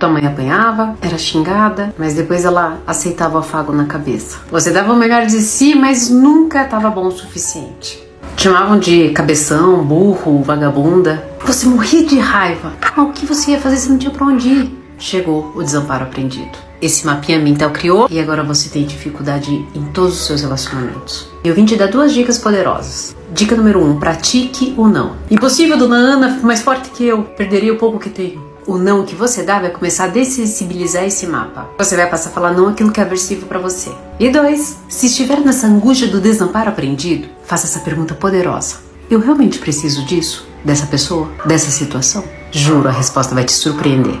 Tua mãe apanhava, era xingada, mas depois ela aceitava o afago na cabeça. Você dava o melhor de si, mas nunca estava bom o suficiente. Te chamavam de cabeção, burro, vagabunda. Você morria de raiva. Ah, o que você ia fazer se não tinha pra onde ir? Chegou o desamparo aprendido. Esse mapinha mental criou e agora você tem dificuldade em todos os seus relacionamentos. Eu vim te dar duas dicas poderosas. Dica número um: pratique o não. Impossível, dona Ana, mais forte que eu. Perderia o pouco que tenho o não que você dá vai começar a dessensibilizar esse mapa. Você vai passar a falar não aquilo que é aversivo para você. E dois, se estiver nessa angústia do desamparo aprendido, faça essa pergunta poderosa. Eu realmente preciso disso? Dessa pessoa? Dessa situação? Juro, a resposta vai te surpreender.